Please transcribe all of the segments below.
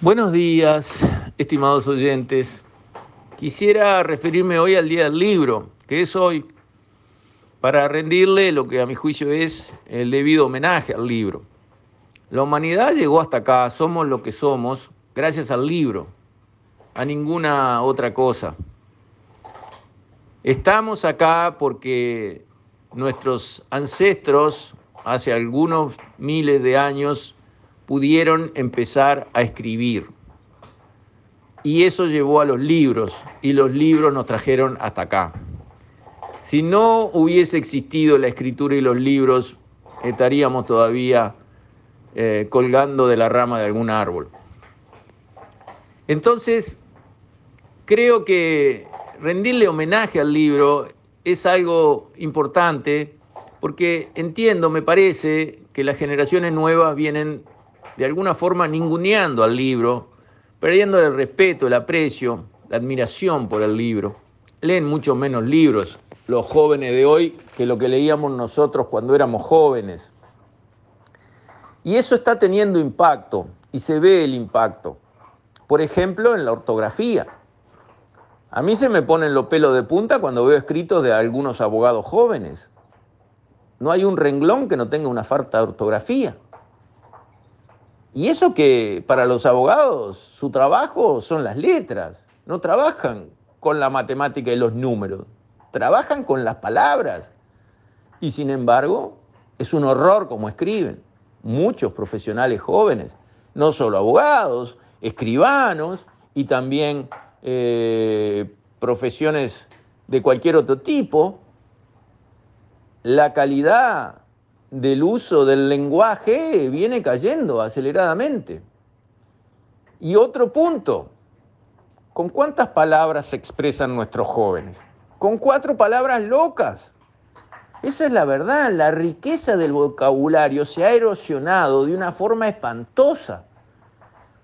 Buenos días, estimados oyentes. Quisiera referirme hoy al Día del Libro, que es hoy, para rendirle lo que a mi juicio es el debido homenaje al libro. La humanidad llegó hasta acá, somos lo que somos gracias al libro, a ninguna otra cosa. Estamos acá porque nuestros ancestros, hace algunos miles de años, pudieron empezar a escribir. Y eso llevó a los libros, y los libros nos trajeron hasta acá. Si no hubiese existido la escritura y los libros, estaríamos todavía eh, colgando de la rama de algún árbol. Entonces, creo que rendirle homenaje al libro es algo importante porque entiendo, me parece, que las generaciones nuevas vienen de alguna forma ninguneando al libro, perdiendo el respeto, el aprecio, la admiración por el libro. Leen mucho menos libros los jóvenes de hoy que lo que leíamos nosotros cuando éramos jóvenes. Y eso está teniendo impacto, y se ve el impacto. Por ejemplo, en la ortografía. A mí se me ponen los pelos de punta cuando veo escritos de algunos abogados jóvenes. No hay un renglón que no tenga una falta de ortografía. Y eso que para los abogados su trabajo son las letras, no trabajan con la matemática y los números, trabajan con las palabras. Y sin embargo, es un horror como escriben muchos profesionales jóvenes, no solo abogados, escribanos y también eh, profesiones de cualquier otro tipo. La calidad del uso del lenguaje viene cayendo aceleradamente. Y otro punto, ¿con cuántas palabras se expresan nuestros jóvenes? Con cuatro palabras locas. Esa es la verdad, la riqueza del vocabulario se ha erosionado de una forma espantosa.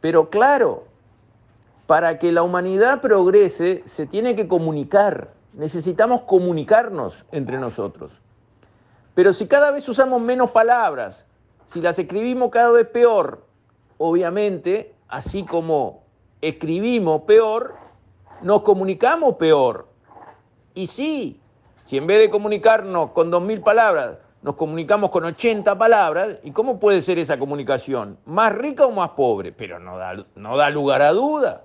Pero claro, para que la humanidad progrese se tiene que comunicar, necesitamos comunicarnos entre nosotros. Pero si cada vez usamos menos palabras, si las escribimos cada vez peor, obviamente, así como escribimos peor, nos comunicamos peor. Y sí, si en vez de comunicarnos con 2.000 palabras, nos comunicamos con 80 palabras, ¿y cómo puede ser esa comunicación? ¿Más rica o más pobre? Pero no da, no da lugar a duda.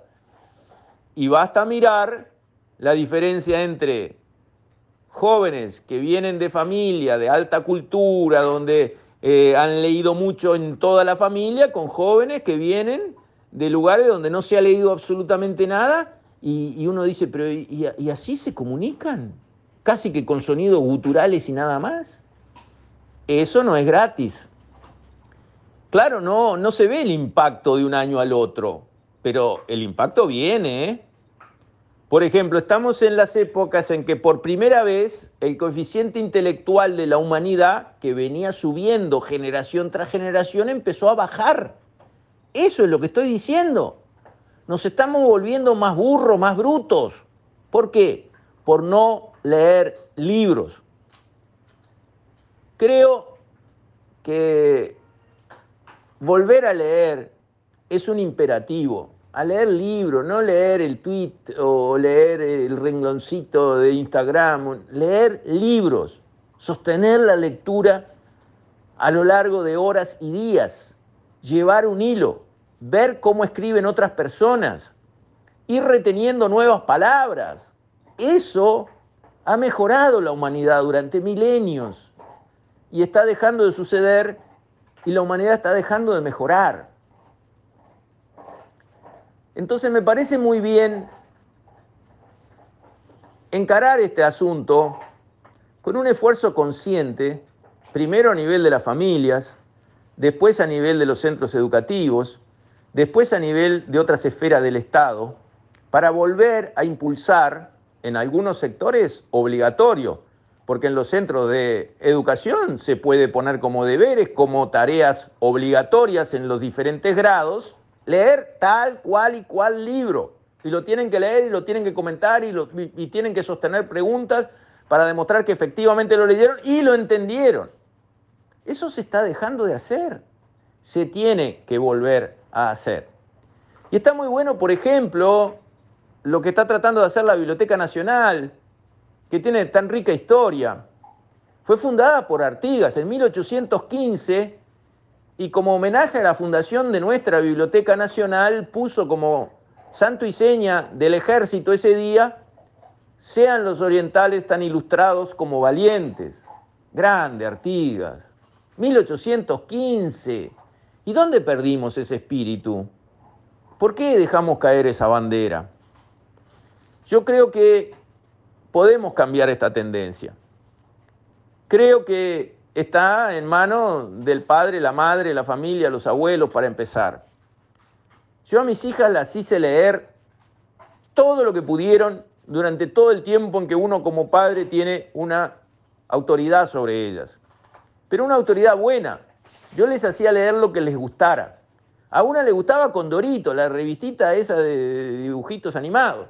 Y basta mirar la diferencia entre jóvenes que vienen de familia, de alta cultura, donde eh, han leído mucho en toda la familia, con jóvenes que vienen de lugares donde no se ha leído absolutamente nada, y, uno dice, pero ¿y, así se comunican? Casi que con sonidos guturales y nada más. Eso no es gratis. Claro, no, no se ve el impacto de un año al otro, pero el impacto viene, ¿eh? Por ejemplo, estamos en las épocas en que por primera vez el coeficiente intelectual de la humanidad, que venía subiendo generación tras generación, empezó a bajar. Eso es lo que estoy diciendo. Nos estamos volviendo más burros, más brutos. ¿Por qué? Por no leer libros. Creo que volver a leer es un imperativo a leer libros, no leer el tweet o leer el rengloncito de Instagram, leer libros, sostener la lectura a lo largo de horas y días, llevar un hilo, ver cómo escriben otras personas, ir reteniendo nuevas palabras. Eso ha mejorado la humanidad durante milenios y está dejando de suceder y la humanidad está dejando de mejorar. Entonces me parece muy bien encarar este asunto con un esfuerzo consciente, primero a nivel de las familias, después a nivel de los centros educativos, después a nivel de otras esferas del Estado, para volver a impulsar en algunos sectores obligatorio, porque en los centros de educación se puede poner como deberes, como tareas obligatorias en los diferentes grados, leer tal cual y cual libro. Y lo tienen que leer y lo tienen que comentar y, y tienen que sostener preguntas para demostrar que efectivamente lo leyeron y lo entendieron. Eso se está dejando de hacer. Se tiene que volver a hacer. Y está muy bueno, por ejemplo, lo que está tratando de hacer la Biblioteca Nacional, que tiene tan rica historia. Fue fundada por Artigas en 1815 y como homenaje a la fundación de nuestra Biblioteca Nacional puso como santo y seña del ejército ese día, sean los orientales tan ilustrados como valientes. Grande, Artigas. 1815. ¿Y dónde perdimos ese espíritu? ¿Por qué dejamos caer esa bandera? Yo creo que podemos cambiar esta tendencia. Creo que está en manos del padre, la madre, la familia, los abuelos para empezar. Yo a mis hijas las hice leer todo lo que pudieron durante todo el tiempo en que uno como padre tiene una autoridad sobre ellas. Pero una autoridad buena. Yo les hacía leer lo que les gustara. A una le gustaba Condorito, la revistita esa de dibujitos animados.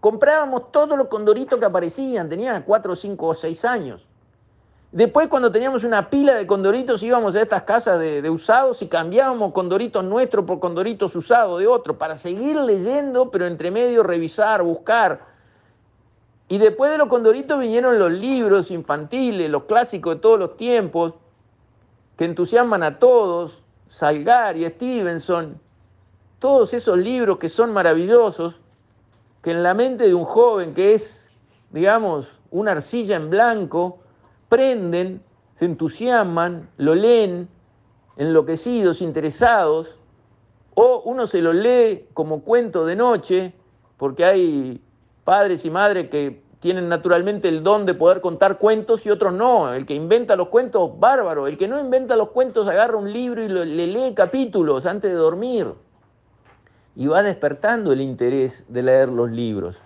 Comprábamos todos los condoritos que aparecían, tenían cuatro, cinco o seis años. Después cuando teníamos una pila de condoritos íbamos a estas casas de, usados y cambiábamos condoritos nuestros por condoritos usados de otro para seguir leyendo, pero entre medio revisar, buscar. Y después de los condoritos vinieron los libros infantiles, los clásicos de todos los tiempos, que entusiasman a todos, Salgari, Stevenson, todos esos libros que son maravillosos, que en la mente de un joven que es, digamos, una arcilla en blanco, prenden, se entusiasman, lo leen, enloquecidos, interesados, o uno se lo lee como cuento de noche, porque hay padres y madres que tienen naturalmente el don de poder contar cuentos y otros no. El que inventa los cuentos, bárbaro. El que no inventa los cuentos agarra un libro y le lee capítulos antes de dormir. Y va despertando el interés de leer los libros.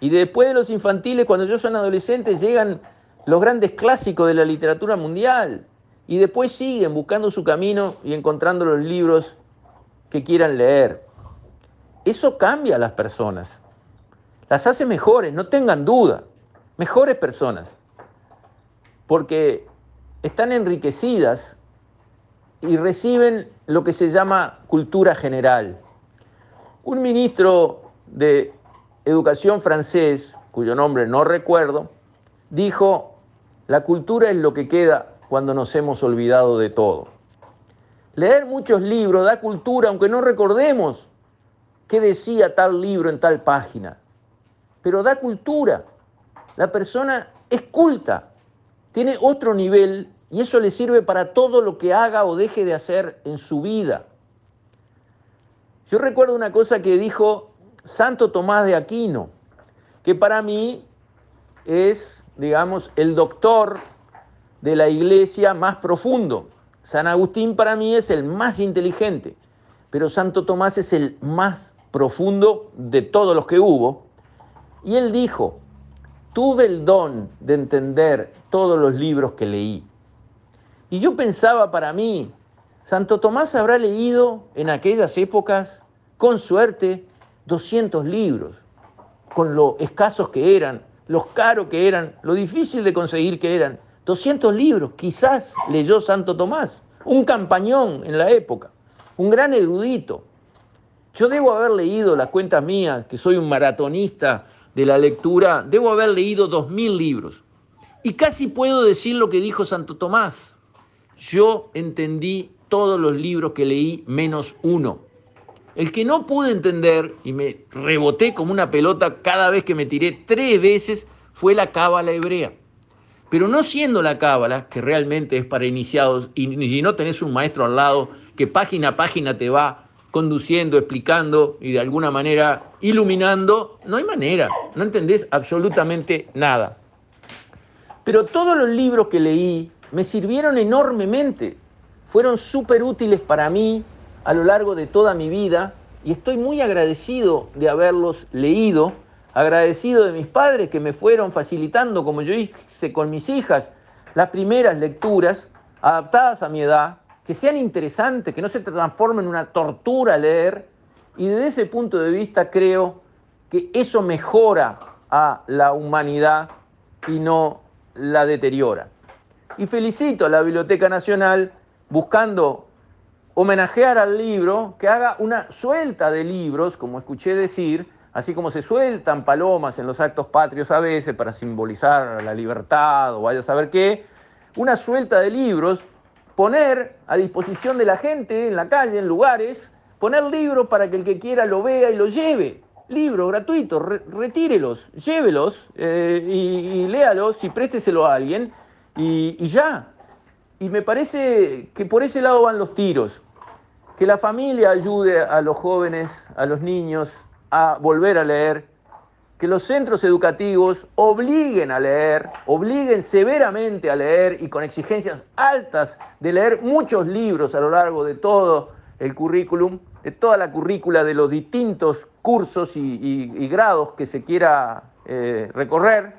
Y después de los infantiles, cuando ellos son adolescentes, llegan los grandes clásicos de la literatura mundial y después siguen buscando su camino y encontrando los libros que quieran leer. Eso cambia a las personas, las hace mejores, no tengan duda, mejores personas, porque están enriquecidas y reciben lo que se llama cultura general. Un ministro de educación francés, cuyo nombre no recuerdo, dijo, la cultura es lo que queda cuando nos hemos olvidado de todo. Leer muchos libros da cultura, aunque no recordemos qué decía tal libro en tal página, pero da cultura. La persona es culta, tiene otro nivel y eso le sirve para todo lo que haga o deje de hacer en su vida. Yo recuerdo una cosa que dijo Santo Tomás de Aquino, que para mí es digamos, el doctor de la iglesia más profundo. San Agustín para mí es el más inteligente, pero Santo Tomás es el más profundo de todos los que hubo. Y él dijo, tuve el don de entender todos los libros que leí. Y yo pensaba para mí, Santo Tomás habrá leído en aquellas épocas, con suerte, 200 libros, con lo escasos que eran, los caros que eran, lo difícil de conseguir que eran. 200 libros, quizás leyó Santo Tomás, un campañón en la época, un gran erudito. Yo debo haber leído las cuentas mías, que soy un maratonista de la lectura, debo haber leído 2.000 libros. Y casi puedo decir lo que dijo Santo Tomás. Yo entendí todos los libros que leí menos uno. El que no pude entender y me reboté como una pelota cada vez que me tiré tres veces fue la cábala hebrea. Pero no siendo la cábala, que realmente es para iniciados, y, no tenés un maestro al lado que página a página te va conduciendo, explicando y de alguna manera iluminando, no hay manera, no entendés absolutamente nada. Pero todos los libros que leí me sirvieron enormemente, fueron súper útiles para mí a lo largo de toda mi vida y estoy muy agradecido de haberlos leído, agradecido de mis padres que me fueron facilitando, como yo hice con mis hijas, las primeras lecturas adaptadas a mi edad, que sean interesantes, que no se transformen en una tortura leer, y desde ese punto de vista creo que eso mejora a la humanidad y no la deteriora. Y felicito a la Biblioteca Nacional buscando homenajear al libro, que haga una suelta de libros, como escuché decir, así como se sueltan palomas en los actos patrios a veces para simbolizar la libertad o vaya a saber qué, una suelta de libros, poner a disposición de la gente en la calle, en lugares, poner libros para que el que quiera lo vea y lo lleve. Libros gratuitos, retírelos, llévelos eh, y, léalos y présteselo a alguien y ya. Y me parece que por ese lado van los tiros. Que la familia ayude a los jóvenes, a los niños, a volver a leer, que los centros educativos obliguen a leer, obliguen severamente a leer y con exigencias altas de leer muchos libros a lo largo de todo el currículum, de toda la currícula de los distintos cursos y, grados que se quiera eh, recorrer,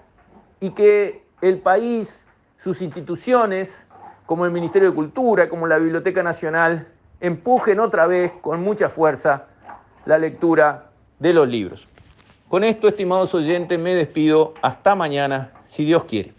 y que el país, sus instituciones, como el Ministerio de Cultura, como la Biblioteca Nacional, empujen otra vez con mucha fuerza la lectura de los libros. Con esto, estimados oyentes, me despido. Hasta mañana, si Dios quiere.